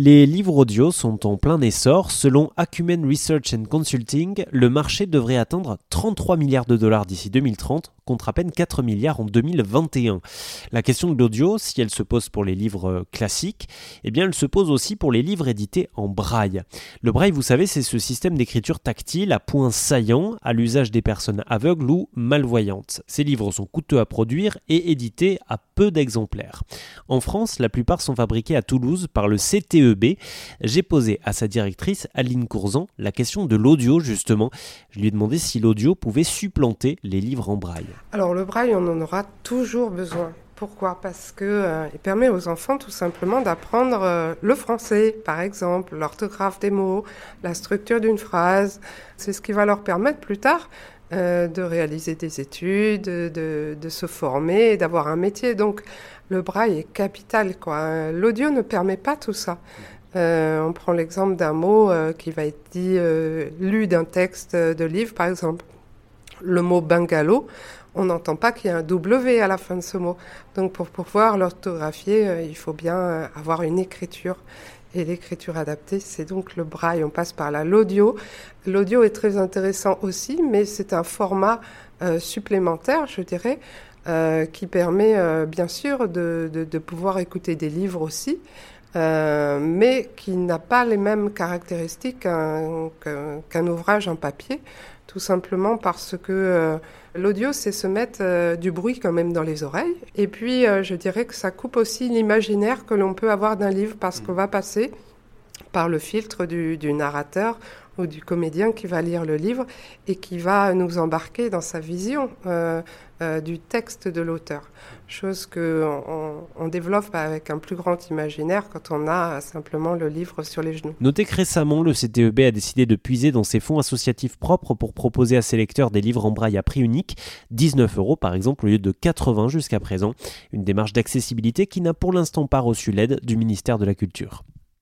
Les livres audio sont en plein essor. Selon Acumen Research and Consulting, le marché devrait atteindre 33 milliards de dollars d'ici 2030 contre à peine 4 milliards en 2021. La question de l'audio, si elle se pose pour les livres classiques, eh bien elle se pose aussi pour les livres édités en braille. Le braille, vous savez, c'est ce système d'écriture tactile à points saillants à l'usage des personnes aveugles ou malvoyantes. Ces livres sont coûteux à produire et édités à peu d'exemplaires. En France, la plupart sont fabriqués à Toulouse par le CTEB. J'ai posé à sa directrice, Aline Courzan, la question de l'audio justement. Je lui ai demandé si l'audio pouvait supplanter les livres en braille. Alors le braille, on en aura toujours besoin. Pourquoi? Parce que euh, il permet aux enfants tout simplement d'apprendre euh, le français, par exemple, l'orthographe des mots, la structure d'une phrase. C'est ce qui va leur permettre plus tard euh, de réaliser des études, de, se former, d'avoir un métier. Donc le braille est capital. L'audio ne permet pas tout ça. on prend l'exemple d'un mot qui va être dit, lu d'un texte de livre, par exemple. Le mot bungalow, on n'entend pas qu'il y a un W à la fin de ce mot. Donc pour pouvoir l'orthographier, euh, il faut bien euh, avoir une écriture. Et l'écriture adaptée, c'est donc le braille. On passe par là. L'audio, l'audio est très intéressant aussi, mais c'est un format euh, supplémentaire, je dirais, qui permet bien sûr de, pouvoir écouter des livres aussi, mais qui n'a pas les mêmes caractéristiques qu'un ouvrage en papier tout simplement parce que euh, l'audio, c'est se mettre euh, du bruit quand même dans les oreilles. Et puis, euh, je dirais que ça coupe aussi l'imaginaire que l'on peut avoir d'un livre parce qu'on va passer par le filtre du, narrateur ou du comédien qui va lire le livre et qui va nous embarquer dans sa vision euh, du texte de l'auteur. Chose qu'on on développe avec un plus grand imaginaire quand on a simplement le livre sur les genoux. Notez que récemment, le CTEB a décidé de puiser dans ses fonds associatifs propres pour proposer à ses lecteurs des livres en braille à prix unique, 19 euros par exemple au lieu de 80 jusqu'à présent. Une démarche d'accessibilité qui n'a pour l'instant pas reçu l'aide du ministère de la Culture.